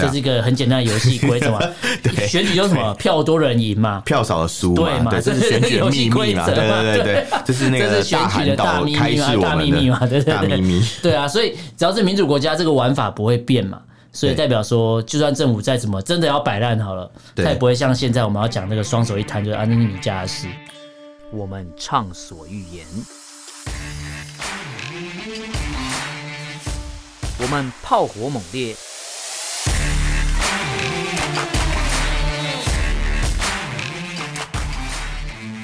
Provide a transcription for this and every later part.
这是一个很简单的游戏规则嘛。对，选举就是什么票多人赢嘛，票少的输嘛。对嘛，这是选举的秘密嘛。对对对对，这是那个选举的大秘密嘛，大秘密嘛，对对对。对啊，所以只要是民主国家，这个玩法不会变嘛。所以代表说，就算政府再怎么真的要摆烂好了，他也不会像现在我们要讲那个双手一摊就是啊，那是你家的事。我们畅所欲言，我们炮火猛烈，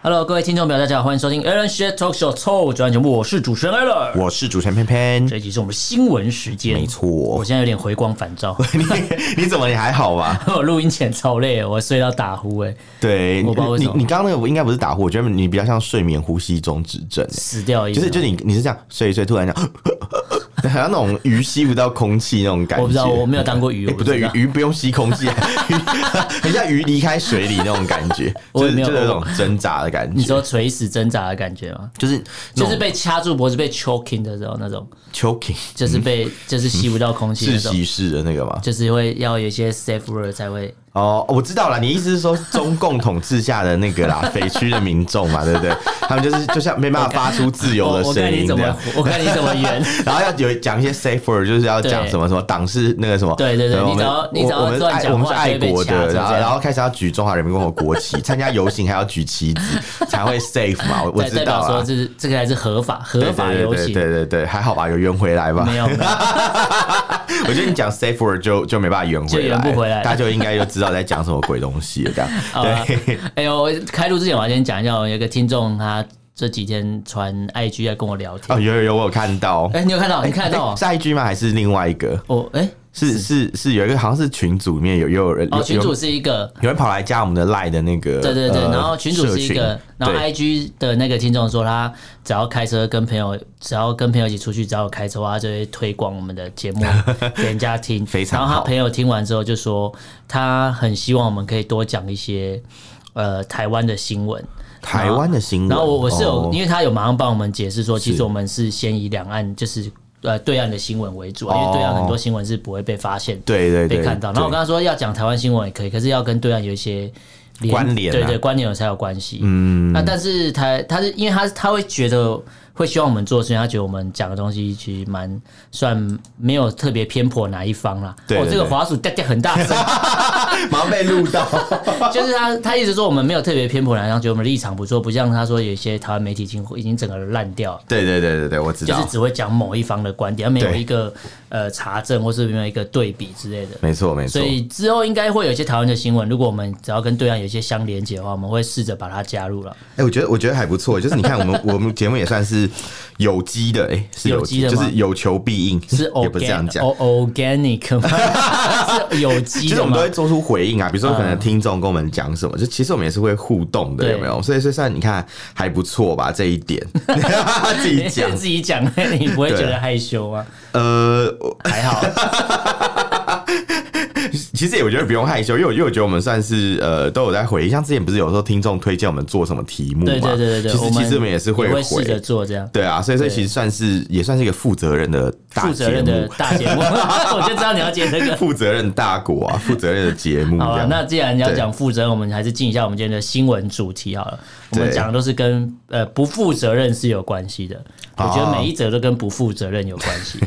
Hello，各位听众朋友，大家好，欢迎收听 Allen's Talk Show 臭嘴节目。我是主持人 Allen，我是主持人偏偏。这一集是我们新闻时间，没错。我现在有点回光返照。你你怎么？你还好吧？我录音前超累，我睡到打呼。哎，对，我不知道为什么。你你刚刚那个应该不是打呼，我觉得你比较像睡眠呼吸中止症，死掉一就是就你你是这样睡一睡，突然这 样。好像那种鱼吸不到空气那种感觉，我不知道，我没有当过鱼，不，欸、不对，鱼鱼不用吸空气，很像鱼离开水里那种感觉，就是就是那种挣扎的感觉。你说垂死挣扎的感觉吗？就是就是被掐住脖子被 choking 的时候那种 choking，就是被就是吸不到空气，窒息式的那个吗？就是会要有一些 safe word 才会。哦，我知道了，你意思是说中共统治下的那个啦，匪区的民众嘛，对不对？他们就是就像没办法发出自由的声音这样。我看你怎么圆，然后要有讲一些 safe word，就是要讲什么什么党是那个什么。对对对，你只要你只要乱讲话，我们是爱国的，然后然后开始要举中华人民共和国国旗，参加游行还要举旗子才会 safe 嘛。我知道说这是这个还是合法合法游行。对对对，还好吧，有圆回来吧？没有。我觉得你讲 safe word 就就没办法圆回来，圆不回来，大家就应该就知道在讲什么鬼东西，这样。对，哎呦，开录之前我要先讲一下，我有一个听众他这几天传 IG 在跟我聊天。哦，有有有，我有看到。哎，你有看到？你看到？是 IG 吗？还是另外一个？哦，哎。是是是，有一个好像是群组里面有有人哦，群主是一个有人跑来加我们的赖的那个，对对对，然后群主是一个，然后 IG 的那个听众说他只要开车跟朋友，只要跟朋友一起出去，只要有开车的话，他就会推广我们的节目 给人家听，非常好。然后他朋友听完之后就说，他很希望我们可以多讲一些呃台湾的新闻，台湾的新闻。然后我我是有，因为他有马上帮我们解释说，其实我们是先以两岸就是。呃，对岸的新闻为主啊，因为对岸很多新闻是不会被发现，对对被看到。然后我跟他说要讲台湾新闻也可以，可是要跟对岸有一些关联，对对，关联有才有关系。嗯，那但是他他是因为他他会觉得。会希望我们做，所以他觉得我们讲的东西其实蛮算没有特别偏颇哪一方啦。对，对，对，哦，这个滑鼠掉掉很大声，马上被录到。就是他他一直说我们没有特别偏颇哪一方，觉得我们立场不错，不像他说有一些台湾媒体已经已经整个烂掉。对对对对对，我知道，就是只会讲某一方的观点，而没有一个呃查证或是没有一个对比之类的。没错没错。所以之后应该会有一些台湾的新闻，如果我们只要跟对岸有一些相连接的话，我们会试着把它加入了。哎，我觉得我觉得还不错，就是你看我们 我们节目也算是。有机的，哎，是有机的，就是有求必应，是也不是这样讲，organic 是有机。其实我们都会做出回应啊，比如说可能听众跟我们讲什么，就其实我们也是会互动的，有没有？所以，所以算你看还不错吧，这一点自己讲自己讲，你不会觉得害羞吗？呃，还好。其实也我觉得不用害羞，因为我因为我觉得我们算是呃都有在回，像之前不是有时候听众推荐我们做什么题目嘛，对对对对，其实其实我们也是会试着做这样，对啊，所以所以其实算是也算是一个负责任的大节目，大节目，我就知道你要讲这个。负责任大国啊，负责任的节目。好，那既然你要讲负责任，我们还是进一下我们今天的新闻主题好了。我们讲的都是跟呃不负责任是有关系的，我觉得每一则都跟不负责任有关系。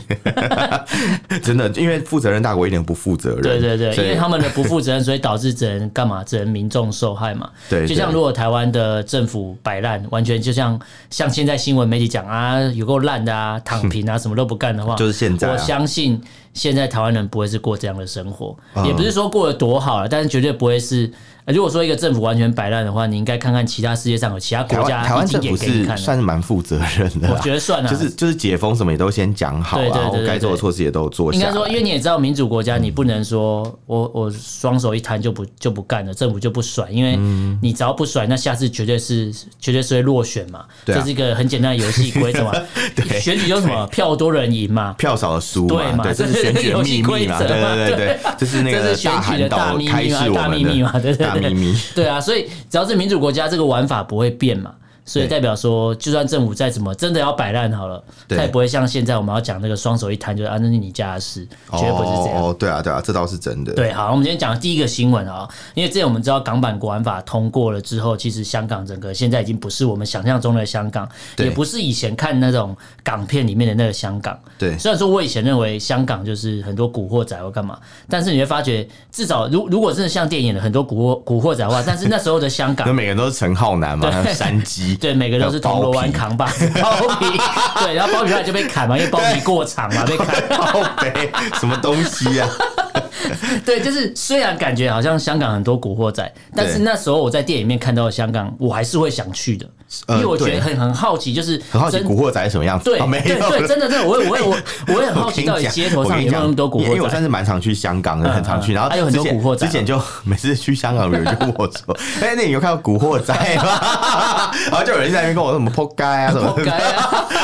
真的，因为负责任大国一点不负责任。对对对，因为他们的不负责任，所以导致只能干嘛？只能民众受害嘛。对，就像如果台湾的政府摆烂，完全就像像现在新闻媒体讲啊，有够烂的啊，躺平啊，什么都不干的话，就是现在。我相信现在台湾人不会是过这样的生活，也不是说过得多好了，但是绝对不会是。如果说一个政府完全摆烂的话，你应该看看其他世界上有其他国家台湾政府是算是蛮负责任的，我觉得算啊，就是就是解封什么也都先讲好了，我该做的措施也都做。应该说，因为你也知道，民主国家你不能说我我双手一摊就不就不干了，政府就不甩，因为你只要不甩，那下次绝对是绝对是会落选嘛，这是一个很简单的游戏规则嘛。选举就是什么票多人赢嘛，票少的输嘛，对嘛，这是选举的秘密嘛，对对对，这是那个选举的大秘密嘛，大秘密嘛，对对对，对啊，所以只要是民主国家，这个玩法不会变嘛。所以代表说，就算政府再怎么真的要摆烂好了，他也不会像现在我们要讲那个双手一摊就是啊，那是你家的事，绝对不是这样。哦，对啊，对啊，这倒是真的。对，好，我们今天讲的第一个新闻啊，因为之前我们知道港版国安法通过了之后，其实香港整个现在已经不是我们想象中的香港，也不是以前看那种港片里面的那个香港。对，虽然说我以前认为香港就是很多古惑仔或干嘛，但是你会发觉，至少如如果真的像电影的很多古惑古惑仔的话，但是那时候的香港，每个人都是陈浩南嘛，山鸡，对，每个人都是。铜锣湾扛把子 包皮，对，然后包皮后来就被砍嘛，因为包皮过长嘛，被砍。包皮什么东西啊？对，就是虽然感觉好像香港很多古惑仔，但是那时候我在电影里面看到的香港，我还是会想去的。因为我觉得很很好奇，就是很好奇古惑仔是什么样子。对，对对，真的真的，我我我 我也很好奇，到底街头上有没有那么多古惑仔？因为我算是蛮常去香港的，很常去，然后还有很多古惑仔。之前就 每次去香港，有人就跟我说：“哎，那你有看到古惑仔吗？”然后就有人在那边跟我说：“什么扑街啊，什么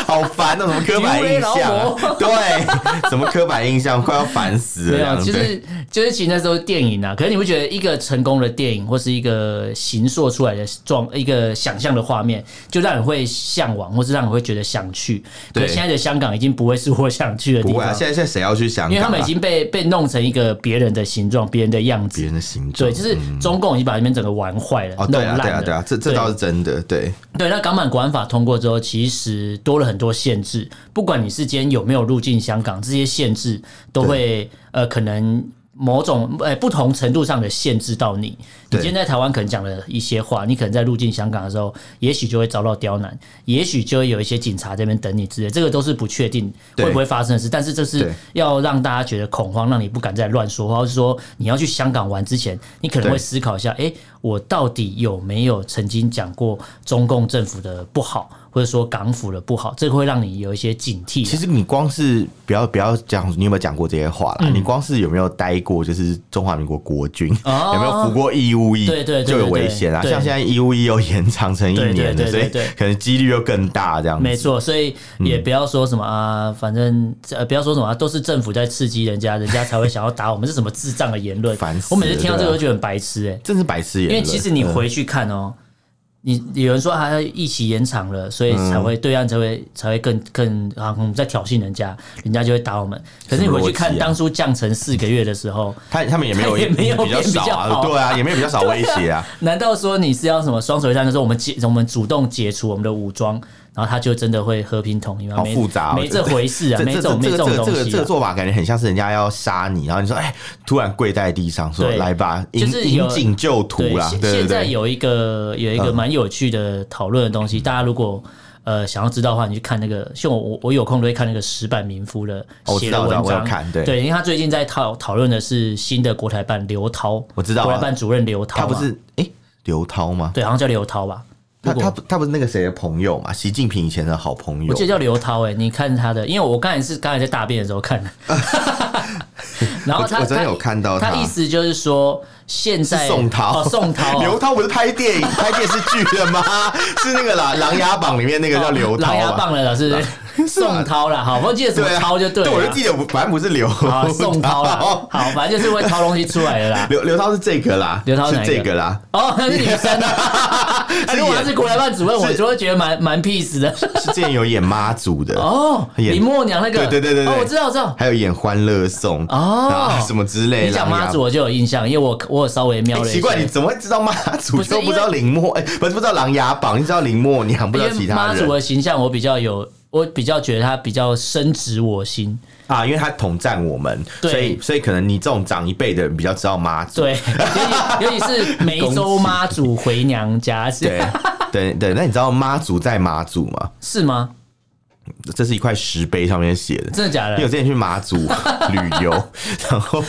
好烦啊，什么刻板印象？对，什么刻板印象，快要烦死了。”没有，其实就是其实那时候电影啊，可是你会觉得一个成功的电影或是一个形塑出来的状一个想象的画面。就让人会向往，或是让人会觉得想去。对，可现在的香港已经不会是我想去的地方。不会啊，现在现在谁要去香港？因为他们已经被被弄成一个别人的形状、别人的样子、别人的形状。对，就是中共已经把那边整个玩坏了、嗯、弄烂了。对啊，对啊，这这倒是真的。对对，那港版国安法通过之后，其实多了很多限制。不管你是今天有没有入境香港，这些限制都会呃可能。某种诶、欸、不同程度上的限制到你，你今天在台湾可能讲了一些话，你可能在入境香港的时候，也许就会遭到刁难，也许就会有一些警察这边等你之类，这个都是不确定会不会发生的事。但是这是要让大家觉得恐慌，让你不敢再乱说话，或是说你要去香港玩之前，你可能会思考一下，哎、欸，我到底有没有曾经讲过中共政府的不好？或者说港府的不好，这个会让你有一些警惕。其实你光是不要不要讲，你有没有讲过这些话啦？嗯、你光是有没有待过，就是中华民国国军，哦、有没有服过义务役，对对，就有危险啊。像现在义务役又延长成一年了，所以可能几率又更大这样子。没错，所以也不要说什么啊，反正呃不要说什么、啊，都是政府在刺激人家，人家才会想要打我们，是什么智障的言论？我每次听到这个都觉得很白痴哎、欸，真是白痴言论。因为其实你回去看哦。嗯你有人说他要一起延长了，所以才会对岸才会才会更更啊，我们在挑衅人家，人家就会打我们。可是你回去看当初降成四个月的时候，他他们也没有也没有比较少啊，对啊，也没有比较少威胁啊。难道说你是要什么双手一摊的时候，我们解我们主动解除我们的武装？然后他就真的会和平统一吗？好复杂，没这回事啊，没这种没这种东西。这个这个做法感觉很像是人家要杀你，然后你说哎，突然跪在地上说来吧，就是引颈就徒啦。现在有一个有一个蛮有趣的讨论的东西，大家如果呃想要知道的话，你去看那个，像我我我有空都会看那个石板民夫的写的文章。对，对，因为他最近在讨讨论的是新的国台办刘涛，我知道国台办主任刘涛，他不是哎刘涛吗？对，好像叫刘涛吧。他他他不是那个谁的朋友嘛？习近平以前的好朋友，我记得叫刘涛哎。你看他的，因为我刚才是刚才在大便的时候看的。然后他我真的有看到他，他意思就是说，现在宋涛哦，宋涛 刘涛不是拍电影拍电视剧的吗？是那个啦，《琅琊榜》里面那个叫刘涛，《琅琊榜》的老师。宋涛啦，好，我记得什么涛就对了。对，我就记得，反正不是刘宋涛啦，好，反正就是会掏东西出来的啦。刘刘涛是这个啦，刘涛是这个啦。哦，那是女生啊。如果他是国台办主任，我就会觉得蛮蛮 peace 的。是之前有演妈祖的 哦，林默娘那个，对对对对，哦，我知道，我知道。还有演欢乐颂哦，什么之类的。你讲妈祖我就有印象，因为我我有稍微瞄了一下。奇怪，你怎么会知道妈祖？都不知道林默，哎，不是不知道琅琊榜，你知道林默娘，不知道其他人。妈祖的形象我比较有。我比较觉得他比较深植我心啊，因为他统战我们，所以所以可能你这种长一辈的人比较知道妈祖，对，尤其是梅州妈祖回娘家，对对对。那你知道妈祖在马祖吗？是吗？这是一块石碑上面写的，真的假的？因为我之前去马祖旅游，然后。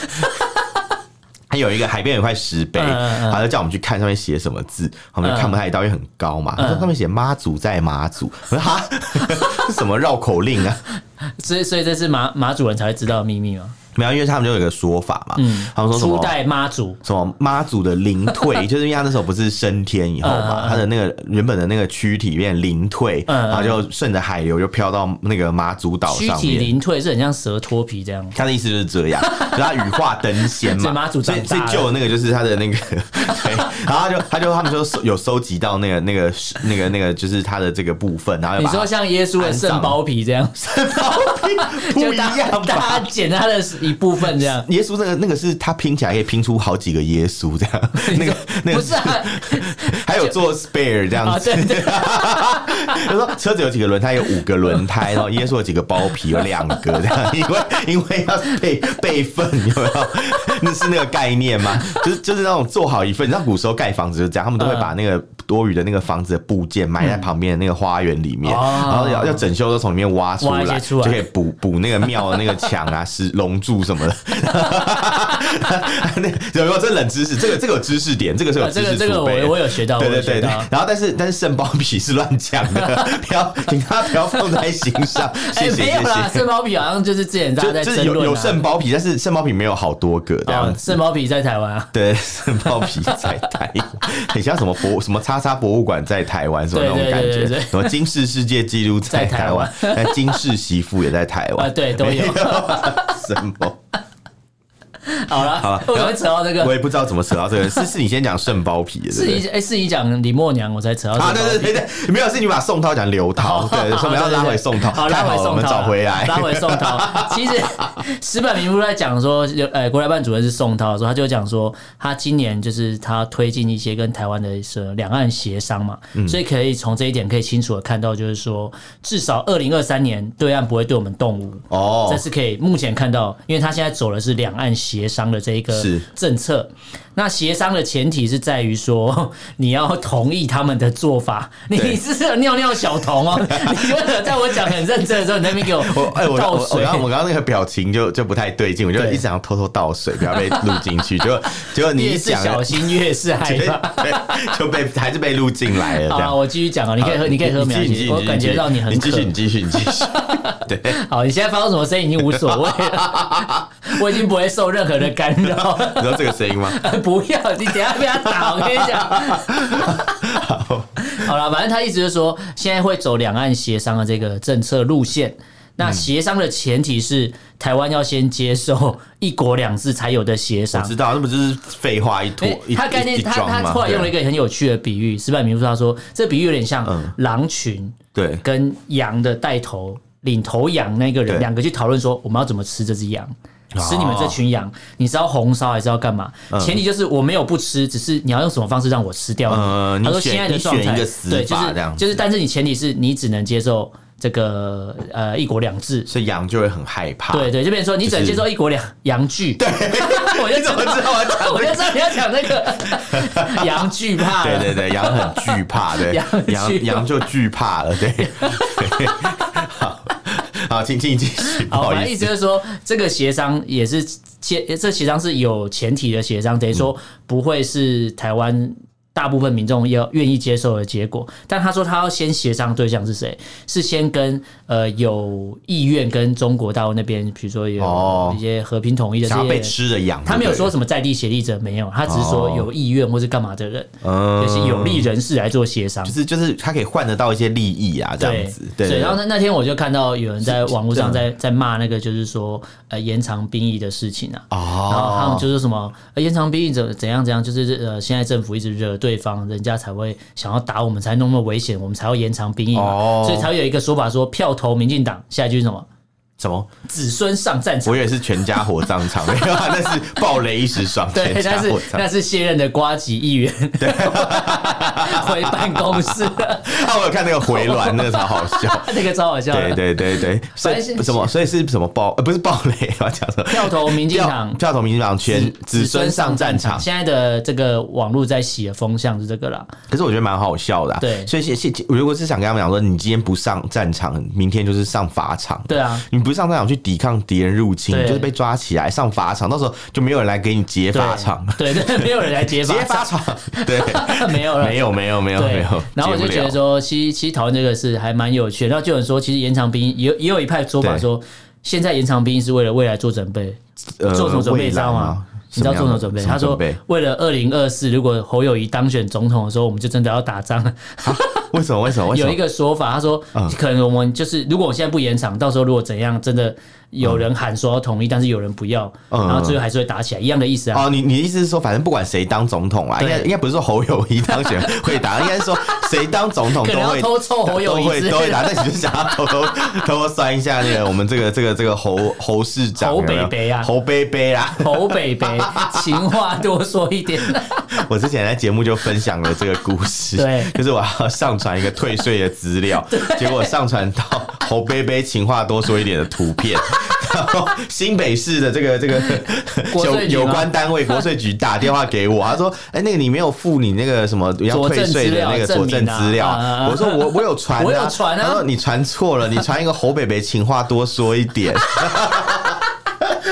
有一个海边有块石碑，他就叫我们去看上面写什么字，我们就看不太到，因为很高嘛。他说上面写妈祖在马祖，我 说哈，什么绕口令啊？所以，所以这是马马祖人才会知道的秘密吗？没有，因为他们就有一个说法嘛，嗯，他们说什么？初代妈祖，什么妈祖的灵退，就是因为他那时候不是升天以后嘛，他的那个原本的那个躯体变灵退，然后就顺着海流就飘到那个妈祖岛上面。躯体灵退是很像蛇脱皮这样。他的意思就是这样，就他羽化登仙嘛。妈祖最最旧的那个就是他的那个，对，然后他就他就他们就有收集到那个那个那个那个就是他的这个部分，然后你说像耶稣的圣包皮这样，圣包皮不一样吧？大家捡他的。一部分这样，耶稣那个那个是他拼起来可以拼出好几个耶稣这样，那个那个不是啊，还有做 spare 这样子。他说车子有几个轮胎，有五个轮胎，然后耶稣有几个包皮，有两个这样，因为因为要备备份，有没有？那是那个概念吗？就是就是那种做好一份，你知道古时候盖房子就这样，他们都会把那个多余的那个房子的部件埋在旁边的那个花园里面，然后要要整修都从里面挖出来，就可以补补那个庙的那个墙啊，石龙柱。什么的？那有没有这冷知识？这个这个有知识点，这个是有知识这个我我有学到，对对对对。然后但是但是肾包皮是乱讲的，不要请他不要放在心上。谢谢谢谢。肾包皮好像就是之前大家在争论，有肾包皮，但是肾包皮没有好多个这样。肾包皮在台湾啊？对，肾包皮在台湾，很像什么博什么叉叉博物馆在台湾，什么那种感觉？什么金氏世界纪录在台湾？金氏媳妇也在台湾？对，都有。什么？好了，好了，我怎么扯到这个？我也不知道怎么扯到这个。是是你先讲肾包皮的，是你哎，是你讲李默娘，我才扯到。啊，对对对对，没有，是你把宋涛讲刘涛，对，我们要拉回宋涛，好，拉回宋涛，找回来，拉回宋涛。其实石板民夫在讲说，呃，国台办主任是宋涛的时候，他就讲说，他今年就是他推进一些跟台湾的是两岸协商嘛，所以可以从这一点可以清楚的看到，就是说，至少二零二三年对岸不会对我们动武哦，这是可以目前看到，因为他现在走的是两岸协商的这一个政策。那协商的前提是在于说，你要同意他们的做法。你是尿尿小童哦，你为了在我讲很认真的时候，你那边给我哎，我倒水。我刚我刚刚那个表情就就不太对劲，我就一直想偷偷倒水，不要被录进去。就结果你一讲小心越是害 怕，就被还是被录进来了。好，我继续讲啊，你可以喝，你可以喝，没关系。我感觉到你很，你继续，你继续，你继续。对，好，你现在发出什么声音已经无所谓了，我已经不会受任何的干扰。你知道这个声音吗？不要，你等下被他打。我跟你讲，好，好了，反正他一直就是说，现在会走两岸协商的这个政策路线。那协商的前提是台湾要先接受一国两制才有的协商。我知道，那不就是废话一坨？他概念，他他后来用了一个很有趣的比喻。石板民夫他说，这比喻有点像狼群对跟羊的带头领头羊那个人两个去讨论说，我们要怎么吃这只羊。吃你们这群羊，你是要红烧还是要干嘛？前提就是我没有不吃，只是你要用什么方式让我吃掉你。他说现在的状态，对，就是就是，但是你前提是你只能接受这个呃一国两制，所以羊就会很害怕。对对，就变成说你只能接受一国两羊惧。对，我就怎么知道？我就知道你要讲那个 羊惧怕。对对对，羊很惧怕，对，羊羊就惧怕了，对。好，请请继续。好，我的意思就是说，这个协商也是协，这协商是有前提的协商，等于说不会是台湾大部分民众要愿意接受的结果。但他说他要先协商对象是谁？是先跟呃有意愿跟中国大陆那边，比如说有一些和平统一的这些被吃的羊，他没有说什么在地协力者没有，他只是说有意愿或是干嘛的人，就是有利人士来做协商，就是就是他可以换得到一些利益啊，这样子。对，然后那那天我就看到有人在网络上在在骂那个，就是说呃延长兵役的事情啊，然后他们就是什么延长兵役怎怎样怎样，就是呃现在政府一直惹对方，人家才会想要打我们，才那么危险，我们才要延长兵役嘛，所以才会有一个说法说票投民进党，下一句是什么？什么子孙上战场？我以为是全家火葬场，没有，那是暴雷一时爽。对，那是那是卸任的瓜吉议员，对，回办公室。啊，我有看那个回銮，那个超好笑，那个超好笑。对对对对，所以什么？所以是什么暴？呃，不是暴雷，我要讲什么？票投民进党，票投民进党，全子孙上战场。现在的这个网络在洗的风向是这个啦。可是我觉得蛮好笑的。对，所以谢谢。如果是想跟他们讲说，你今天不上战场，明天就是上法场。对啊，你。不上战场去抵抗敌人入侵，就是被抓起来上法场，到时候就没有人来给你解法场，对对，没有人来解法解法场，对，没有了，没有没有没有没有。然后我就觉得说，其实其实讨论这个事还蛮有趣的。然后就有人说，其实延长兵也也有一派说法说，现在延长兵是为了未来做准备，做什么准备你知道吗？你知道做什么准备？他说，为了二零二四，如果侯友谊当选总统的时候，我们就真的要打仗。为什么？为什么？有一个说法，他说，可能我们就是，如果我现在不延长，到时候如果怎样，真的。有人喊说要同意，但是有人不要，然后最后还是会打起来，一样的意思啊。哦，你你的意思是说，反正不管谁当总统啊，应该应该不是说侯友谊当选 会打，应该是说谁当总统都会偷凑侯友谊都会打。但你就想要偷偷 偷偷算一下那个我们这个这个这个侯侯市长侯北北啊，侯北北啊，侯北北，情话多说一点。我之前在节目就分享了这个故事，对，就是我要上传一个退税的资料，结果上传到侯北北情话多说一点的图片。然后新北市的这个这个 有有关单位国税局打电话给我，他说：“哎，那个你没有付你那个什么要退税的那个佐证资料。”我说：“我我有传，我有传啊。”他说：“你传错了，你传一个侯北北情话多说一点。”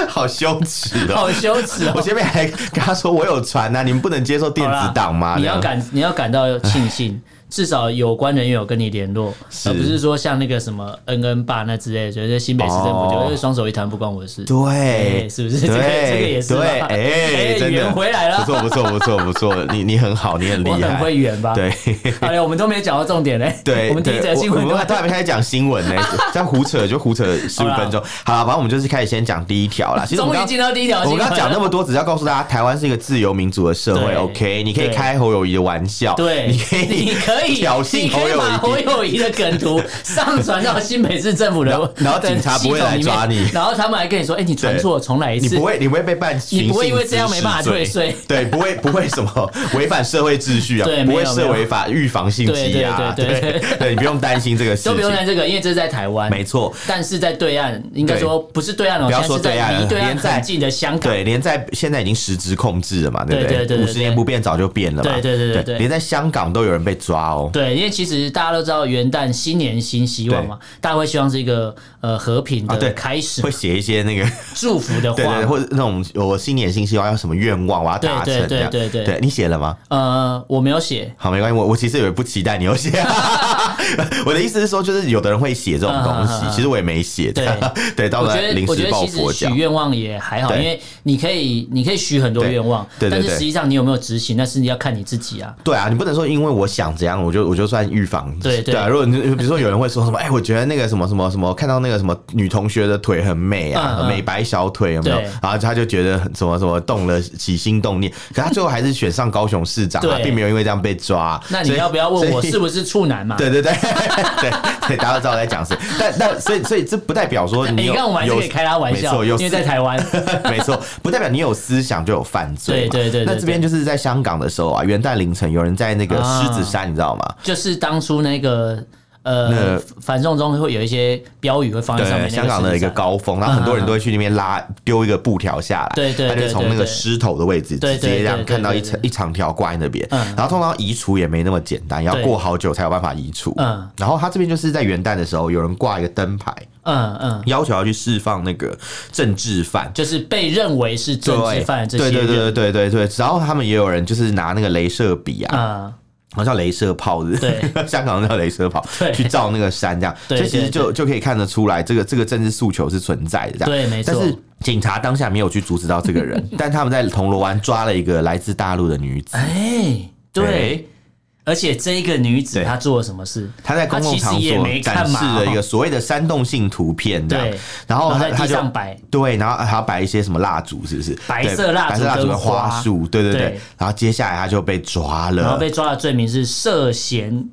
好羞耻哦！好羞耻哦！我前面还跟他说：“我有传啊，你们不能接受电子档吗？”你要感你要感到庆幸。至少有关人员有跟你联络，而不是说像那个什么恩恩爸那之类的，觉得新北市政府就是双手一摊不关我的事。对，是不是？这个这个也是。对，哎，圆回来了，不错不错不错不错，你你很好，你很厉害，我很会圆吧？对。哎呀，我们都没讲到重点嘞。对，我们第一则新闻都还没开始讲新闻呢，这样胡扯就胡扯十五分钟。好了，反正我们就是开始先讲第一条啦。终于进到第一条。我们刚刚讲那么多，只是要告诉大家，台湾是一个自由民主的社会。OK，你可以开侯友谊的玩笑，对，你可以，你可以挑衅。侯友把侯友宜的梗图 上传到新北市政府的，然后警察不会来抓你，然后他们还跟你说：“哎，你传错，重来一次。”你不会，你不会被办，你不会因为这样没办法退税，对，不会，不会什么违反社会秩序啊，不会设违法预防性羁押，对对对，对 你不用担心这个事，都不用担心这个，因为这是在台湾，没错。但是在对岸，应该说不是对岸了，不要说对岸，离对岸很近的香港，对，连在现在已经实质控制了嘛，对不对？五十年不变，早就变了嘛，对对对对。对，连在香港都有人被抓哦。对，因为其实大家都知道。元旦新年新希望嘛，大家会希望是一个呃和平的开始，会写一些那个 祝福的话，对，或者那种我新年新希望要什么愿望我要达成，对对对对对，你写了吗？呃，我没有写，好，没关系，我我其实也不期待你有写。我的意思是说，就是有的人会写这种东西，其实我也没写。对对，到时候临时抱佛脚，许愿望也还好，因为你可以你可以许很多愿望，但是实际上你有没有执行，那是你要看你自己啊。对啊，你不能说因为我想怎样，我就我就算预防。对对。对啊，如果你比如说有人会说什么，哎，我觉得那个什么什么什么，看到那个什么女同学的腿很美啊，美白小腿有没有？然后他就觉得什么什么动了起心动念，可他最后还是选上高雄市长啊，并没有因为这样被抓。那你要不要问我是不是处男嘛？对对 对对对，大家都知道我在讲谁。但但所以所以这不代表说你看我们还是可以开他玩笑，因为在台湾，没错，不代表你有思想就有犯罪。对对对。那这边就是在香港的时候啊，元旦凌晨有人在那个狮子山，你知道吗？就是当初那个。呃，反送中会有一些标语会放在上面。香港的一个高峰，然后很多人都会去那边拉丢一个布条下来，对对，他就从那个狮头的位置直接这样看到一长一长条挂在那边。然后通常移除也没那么简单，要过好久才有办法移除。嗯，然后他这边就是在元旦的时候，有人挂一个灯牌，嗯嗯，要求要去释放那个政治犯，就是被认为是政治犯的这些人。对对对对对对，然后他们也有人就是拿那个镭射笔啊。好像镭射炮是，对，香港叫镭射炮，对，去照那个山这样，所以其实就就可以看得出来，这个这个政治诉求是存在的，这样，对，没错。但是警察当下没有去阻止到这个人，但他们在铜锣湾抓了一个来自大陆的女子，哎，对。而且这一个女子她做了什么事？她在公共场所展示了一个所谓的煽动性图片，对。然后她她地上摆，对，然后还要摆一些什么蜡烛，是不是？白色蜡烛、白色蜡烛跟花束，对对对。然后接下来她就被抓了，然后被抓的罪名是涉嫌。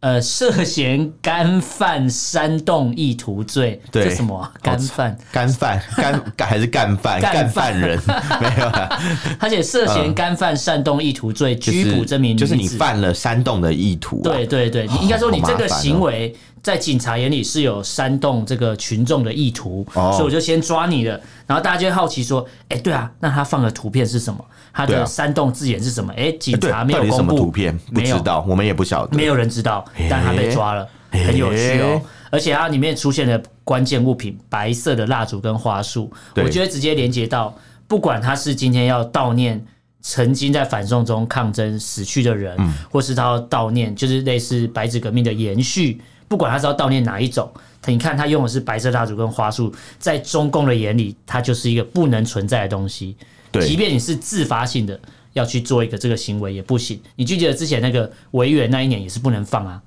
呃，涉嫌干犯煽动意图罪，对，这什么干犯？干犯？干干还是干犯？干犯人 没有啊？而且涉嫌干犯煽动意图罪，拘捕这名女子，就是你犯了煽动的意图。对对对，你应该说你这个行为在警察眼里是有煽动这个群众的意图，所以我就先抓你了。然后大家就会好奇说，哎，对啊，那他放的图片是什么？他的煽动字眼是什么？哎，警察没有公布？图片，不知道，我们也不晓得，没有人知道，但他被抓了，很有趣哦。而且它里面出现的关键物品——白色的蜡烛跟花束，我觉得直接连接到，不管他是今天要悼念曾经在反送中抗争死去的人，嗯、或是他要悼念，就是类似白纸革命的延续，不管他是要悼念哪一种，你看他用的是白色蜡烛跟花束，在中共的眼里，它就是一个不能存在的东西。对，即便你是自发性的要去做一个这个行为也不行。你记得之前那个维园那一年也是不能放啊？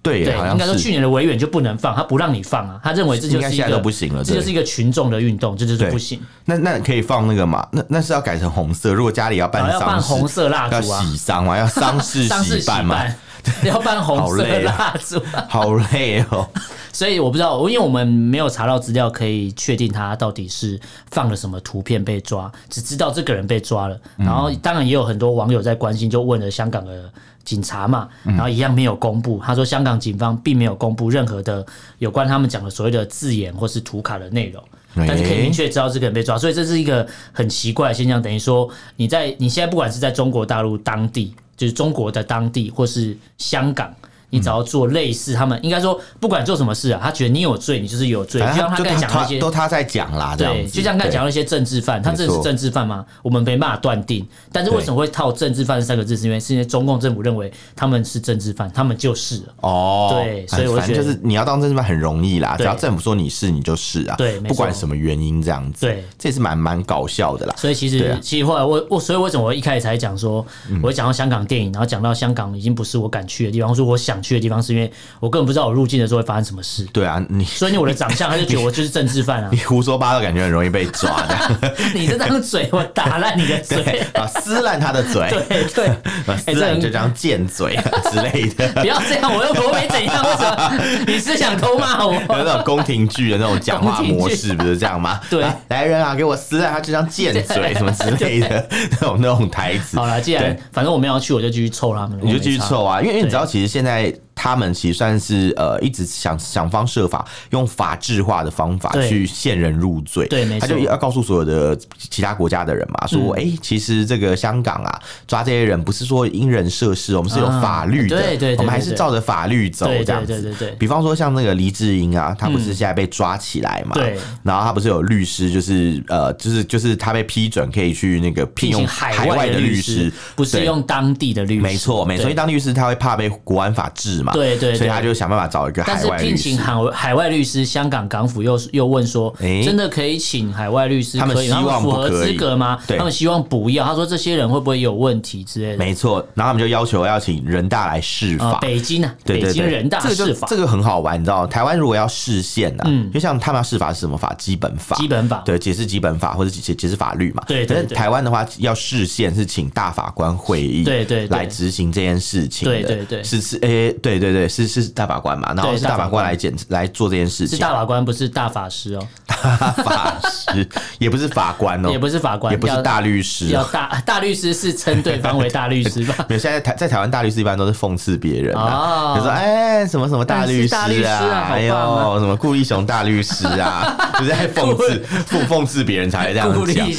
对，对，应该说去年的维园就不能放，他不让你放啊，他认为这就是一个不行了，这就是一个群众的运动，这就是不行。那那可以放那个嘛？那那是要改成红色。如果家里要办丧事，要办红色蜡烛啊，喜丧嘛，要丧事 喜办嘛，要办红色蜡烛，好累哦。所以我不知道，因为我们没有查到资料，可以确定他到底是放了什么图片被抓，只知道这个人被抓了。然后当然也有很多网友在关心，就问了香港的。警察嘛，然后一样没有公布。他说，香港警方并没有公布任何的有关他们讲的所谓的字眼或是图卡的内容，但是可以明确知道这个人被抓，所以这是一个很奇怪的现象。等于说，你在你现在不管是在中国大陆当地，就是中国的当地，或是香港。你只要做类似，他们应该说不管做什么事啊，他觉得你有罪，你就是有罪。就像他刚才讲那些，都他在讲啦，对，就像刚才讲那些政治犯，他真的是政治犯吗？我们没办法断定。但是为什么会套“政治犯”这三个字？是因为是因为中共政府认为他们是政治犯，他们就是哦，对，所以我觉得就是你要当政治犯很容易啦，只要政府说你是，你就是啊，对，不管什么原因这样子，对，这也是蛮蛮搞笑的啦。所以其实其实后来我我所以为什么我一开始才讲说，我会讲到香港电影，然后讲到香港已经不是我敢去的地方，说我想去的地方，是因为。我根本不知道我入境的时候会发生什么事。对啊，你所以我的长相，他就觉得我就是政治犯啊。你胡说八道，感觉很容易被抓的。你这张嘴，我打烂你的嘴啊，撕烂他的嘴。对对，撕烂这张贱嘴 之类的。不要这样，我又我没怎样，为什么？你是想偷骂我？有那种宫廷剧的那种讲话模式，不是这样吗？对，来人啊，给我撕烂他这张贱嘴，什么之类的那种那种台词。好了，既然反正我们要去，我就继续凑他们。你就继续凑啊，因为因为你知道，其实现在。right. 他们其实算是呃，一直想想方设法用法制化的方法去限人入罪。对，没错。他就要告诉所有的其他国家的人嘛，说，哎、嗯欸，其实这个香港啊，抓这些人不是说因人设事，我们是有法律的，嗯、对，对，我们还是照着法律走这样子。对对对，比方说像那个黎智英啊，他不是现在被抓起来嘛？对、嗯。然后他不是有律师，就是呃，就是就是他被批准可以去那个聘用海外的律师，不是用当地的律师。没错，没错。因为当地律师他会怕被国安法治嘛。对对，所以他就想办法找一个海外律师。但是聘请海海外律师，香港港府又又问说，真的可以请海外律师？他们希望符合资格吗？他们希望不要。他说这些人会不会有问题之类的？没错，然后他们就要求要请人大来释法。北京啊，北京人大释法，这个很好玩，你知道，台湾如果要释宪啊，就像他们要释法是什么法？基本法，基本法，对，解释基本法或者解解释法律嘛。对，但是台湾的话要释宪是请大法官会议，对对，来执行这件事情。对对对，是是，诶，对对对对，是是。大法官嘛，然后是大法官来检来做这件事情。是大法官，不是大法师哦。大法师 也不是法官哦，也不是法官，也不是大律师。要大 大律师是称对方为大律师吧？没有，现在台在台湾大律师一般都是讽刺别人啊，就说哎什么什么大律师啊，还有什么顾立雄大律师啊，就是在讽刺讽讽刺别人才会这样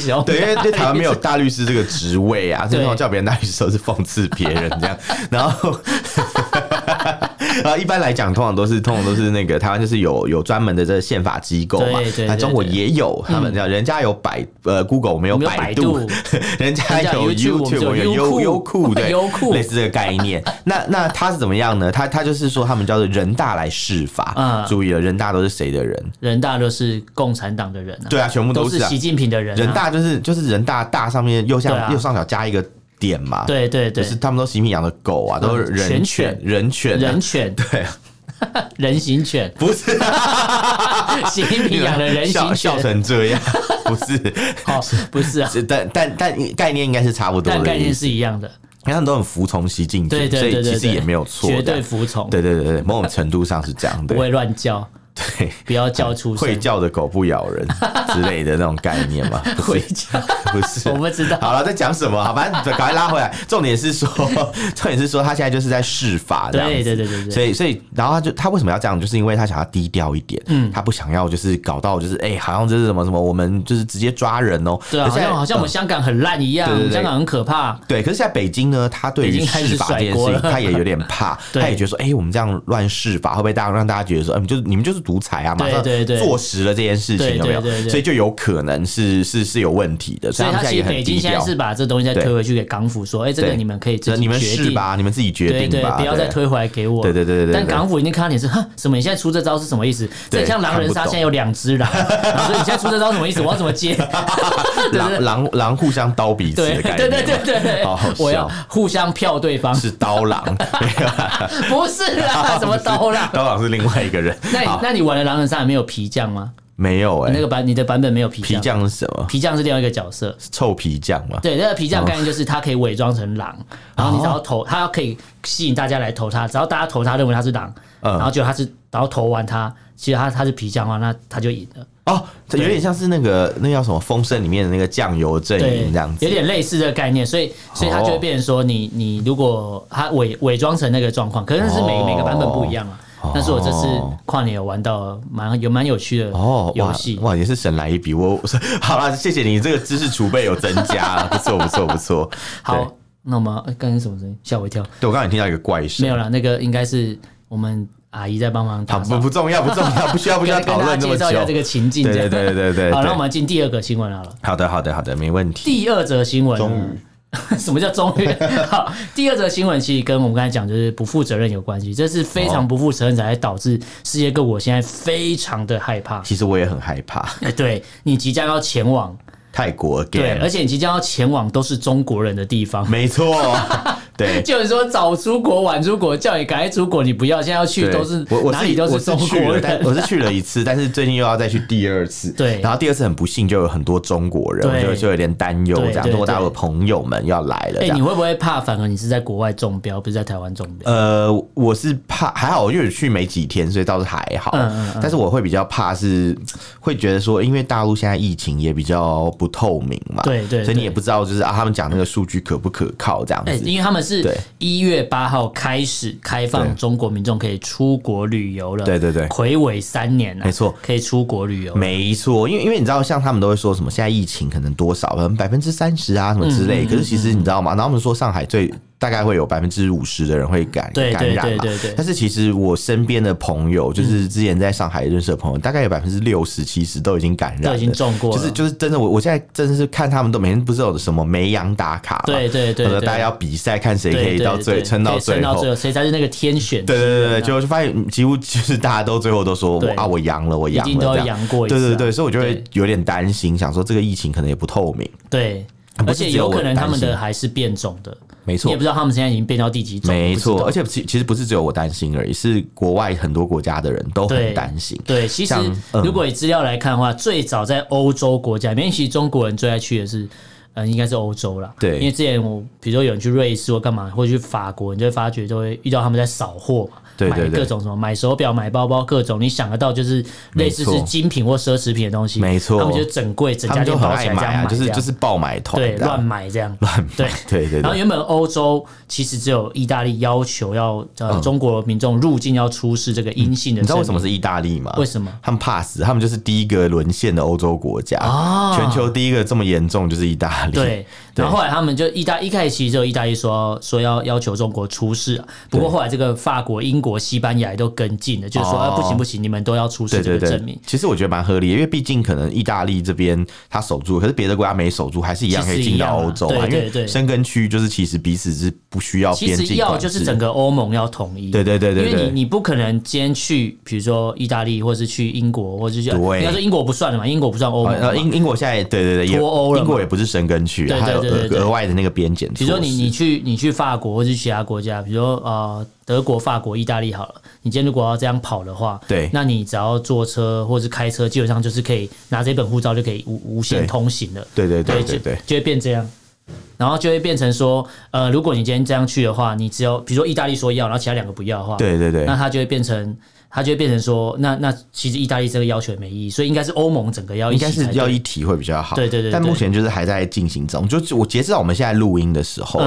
讲。对，因为对台湾没有大律师这个职位啊，所以叫别人大律师都是讽刺别人这样，然后。啊，一般来讲，通常都是通常都是那个台湾就是有有专门的这个宪法机构嘛，那中国也有，他们叫人家有百呃 Google 没有百度，人家有 YouTube 有优优酷 对，类似这个概念。那那他是怎么样呢？他他就是说他们叫做人大来释法，注意了，人大都是谁的人？人大都是共产党的人，对啊，全部都是习近平的人。人大就是就是人大大上面右下右上角加一个。点嘛，对对对，就是他们都习近平养的狗啊，都是人犬，人犬，人犬，对，人形犬不是，习近平养的人形犬笑成这样，不是，哦，不是啊，但但但概念应该是差不多的，概念是一样的，因为他们都很服从习近平，所以其实也没有错，绝对服从，对对对对，某种程度上是这样的，不会乱叫。对，不要叫出会叫的狗不咬人之类的那种概念嘛？会叫 不是？我不知道。好了，在讲什么？好，反正赶快拉回来。重点是说，重点是说，他现在就是在试法，这样子。对对对对对。所以所以，然后他就他为什么要这样？就是因为他想要低调一点，嗯，他不想要就是搞到就是哎，好像就是什么什么，我们就是直接抓人哦。对啊，好像好像我们香港很烂一样，对对对，香港很可怕。对，可是现在北京呢，他对于试法这件事情，他也有点怕，他也觉得说，哎，我们这样乱试法，会不会大让大家觉得说，嗯，就是你们就是独裁啊，马上坐实了这件事情有没有？所以就有可能是是是有问题的。所以他其实北京现在是把这东西再推回去给港府说，哎，这个你们可以自己决定吧，你们自己决定吧，不要再推回来给我。对对对对。但港府已经看到你是哼什么？你现在出这招是什么意思？这像狼人杀现在有两只狼，所以你现在出这招什么意思？我要怎么接？狼狼狼互相刀彼此的概念。对对对对对，我要互相票对方是刀狼，不是啦，什么刀狼？刀狼是另外一个人。那你那你玩的狼人杀里面有皮匠吗？没有哎，那个版你的版本没有皮匠。皮匠是什么？皮匠是另外一个角色，臭皮匠嘛。对，那个皮匠概念就是他可以伪装成狼，然后你只要投，他可以吸引大家来投他，只要大家投他认为他是狼，然后就他是，然后投完他，其实他他是皮匠的话，那他就赢了。哦，这有点像是那个那叫什么《风声》里面的那个酱油阵营这样子，有点类似的概念，所以所以他就会变成说，你你如果他伪伪装成那个状况，可能是每每个版本不一样啊。但是我这次跨年有玩到蛮有蛮有趣的哦游戏哇，也是神来一笔。我 好了，谢谢你这个知识储备有增加，不错不错不错。好，那我们刚才什么声音？吓我一跳。对，我刚才听到一个怪声。没有了，那个应该是我们阿姨在帮忙打。不不重要不重要，不 需要不需要讨论这么久。介绍一下这个情境。对对对对。好，那我们进第二个新闻好了。好的好的好的，没问题。第二则新闻。终于。什么叫终于？好，第二则新闻其实跟我们刚才讲就是不负责任有关系，这是非常不负责任才会导致世界各国现在非常的害怕。其实我也很害怕。哎，对，你即将要前往泰国，对，而且你即将要前往都是中国人的地方，没错。对，就是说早出国晚出国，叫你赶快出国，你不要，现在要去都是我我哪里都是中国人。我是去了一次，但是最近又要再去第二次。对，然后第二次很不幸就有很多中国人，我就就有点担忧，这样中国大陆的朋友们要来了。哎，你会不会怕？反而你是在国外中标，不是在台湾中标？呃，我是怕，还好，因为去没几天，所以倒是还好。嗯嗯。但是我会比较怕是会觉得说，因为大陆现在疫情也比较不透明嘛，对对，所以你也不知道就是啊，他们讲那个数据可不可靠这样子，因为他们。是一月八号开始开放中国民众可以出国旅游了。对对对，魁违三年了，没错，可以出国旅游。没错，因为因为你知道，像他们都会说什么，现在疫情可能多少，可能百分之三十啊，什么之类。可是其实你知道吗？然后他们说上海最。大概会有百分之五十的人会感感染嘛？但是其实我身边的朋友，就是之前在上海认识的朋友，大概有百分之六十、七十都已经感染了，都已经中过。就是就是真的，我我现在真的是看他们都每天不是有什么梅阳打卡，对对对，大家要比赛看谁可以到最撑到最后，谁才是那个天选。对对对对，就发现几乎就是大家都最后都说啊，我阳了，我阳了，都阳过。对对对，所以我就会有点担心，想说这个疫情可能也不透明。对，而且有可能他们的还是变种的。没错，也不知道他们现在已经变到第几种。没错，而且其其实不是只有我担心而已，是国外很多国家的人都很担心。对，其实如果以资料来看的话，最早在欧洲国家里面，其实中国人最爱去的是，嗯，应该是欧洲啦。对，因为之前我比如说有人去瑞士或干嘛，或者去法国，你就会发觉就会遇到他们在扫货嘛。对对对，买各种什么买手表、买包包，各种你想得到就是类似是精品或奢侈品的东西，没错。他们就整柜整家店包起来这样买，就是就是爆买团，对，乱买这样，乱对对对。然后原本欧洲其实只有意大利要求要呃中国民众入境要出示这个阴性的，你知道为什么是意大利吗？为什么？他们怕死，他们就是第一个沦陷的欧洲国家啊！全球第一个这么严重就是意大利。对，然后后来他们就意大一开始其实只有意大利说说要要求中国出示，不过后来这个法国、英国、西班牙都。都跟进了，就是说，啊，不行不行，你们都要出示这个证明。其实我觉得蛮合理的，因为毕竟可能意大利这边他守住，可是别的国家没守住，还是一样可以进到欧洲嘛。因为申根区就是其实彼此是不需要边境，要就是整个欧盟要统一。对对对对，因为你你不可能今天去，比如说意大利，或是去英国，或是去，应该说英国不算了嘛，英国不算欧盟。英英国现在对对对脱欧了，英国也不是申根区，还有额额外的那个边检。比如说你你去你去法国或是其他国家，比如说呃。德国、法国、意大利好了，你今天如果要这样跑的话，对，那你只要坐车或是开车，基本上就是可以拿这本护照就可以无无限通行了。对对对对对，就会变这样，然后就会变成说，呃，如果你今天这样去的话，你只有比如说意大利说要，然后其他两个不要的话，对对对，那它就会变成。它就会变成说，那那其实意大利这个要求也没意义，所以应该是欧盟整个要应该是要一体会比较好。对对对，但目前就是还在进行中。就我截止到我们现在录音的时候，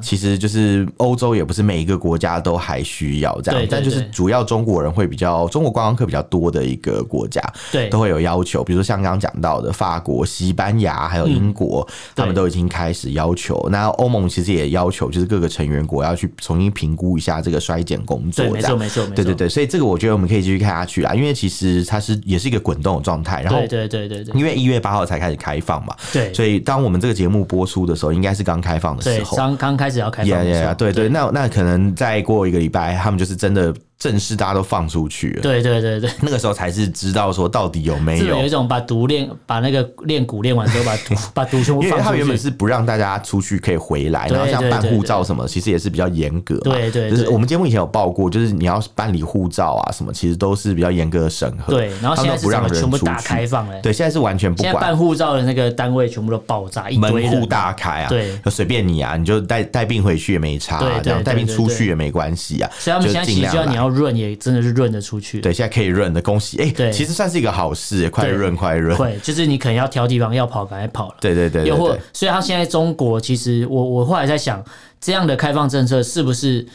其实就是欧洲也不是每一个国家都还需要这样，但就是主要中国人会比较中国观光客比较多的一个国家，对，都会有要求。比如说像刚刚讲到的法国、西班牙还有英国，他们都已经开始要求。那欧盟其实也要求，就是各个成员国要去重新评估一下这个衰减工作。没错没错没错。对对对，所以这个我觉得。得我们可以继续看下去啊，因为其实它是也是一个滚动的状态。然后，对对对对对，因为一月八号才开始开放嘛，对，所以当我们这个节目播出的时候，应该是刚开放的时候，刚刚开始要开放对对，那那可能再过一个礼拜，他们就是真的。正式大家都放出去了，对对对对，那个时候才是知道说到底有没有有一种把毒练，把那个练鼓练完之后把毒 把毒全部放出去。因为他原本是不让大家出去可以回来，然后像办护照什么，其实也是比较严格。对对，就是我们节目以前有报过，就是你要办理护照啊什么，其实都是比较严格的审核。对，然后现在是不让人全部大开放了。对，现在是完全不管。办护照的那个单位全部都爆炸，一堆门户大开啊，对，随便你啊，你就带带病回去也没差，这样带病出去也没关系啊。所以他们现在其实要你要润也真的是。润的出去，对，现在可以润的，恭喜！哎、欸，对，其实算是一个好事，快润快润。会，就是你可能要挑地方要跑，赶快跑了。对对对，对，又或，所以他现在中国其实，我我后来在想，这样的开放政策是不是？